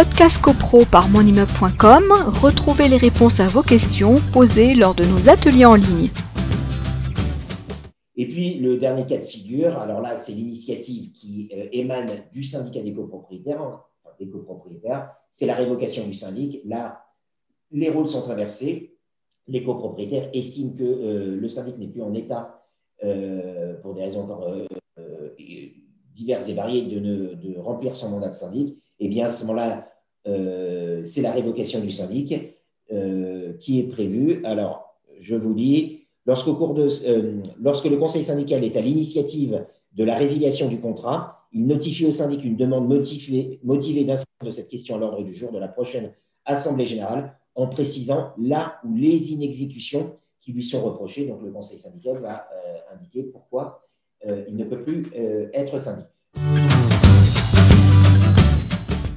Podcast CoPro par monimmeuble.com, retrouvez les réponses à vos questions posées lors de nos ateliers en ligne. Et puis, le dernier cas de figure, alors là, c'est l'initiative qui euh, émane du syndicat des copropriétaires, enfin, des copropriétaires, c'est la révocation du syndic. Là, les rôles sont inversés. Les copropriétaires estiment que euh, le syndic n'est plus en état, euh, pour des raisons diverses et variées, de, de, remplir son mandat de syndic. Eh bien, à ce moment-là, c'est la révocation du syndic qui est prévue. Alors, je vous de, euh, lorsque le conseil syndical est à l'initiative de la résiliation du contrat, il notifie au syndic une demande motivée, motivée de cette question à l'ordre du jour de la prochaine Assemblée générale en précisant là où les inexécutions qui lui sont reprochées. Donc le conseil syndical va euh, indiquer pourquoi euh, il ne peut plus être syndic.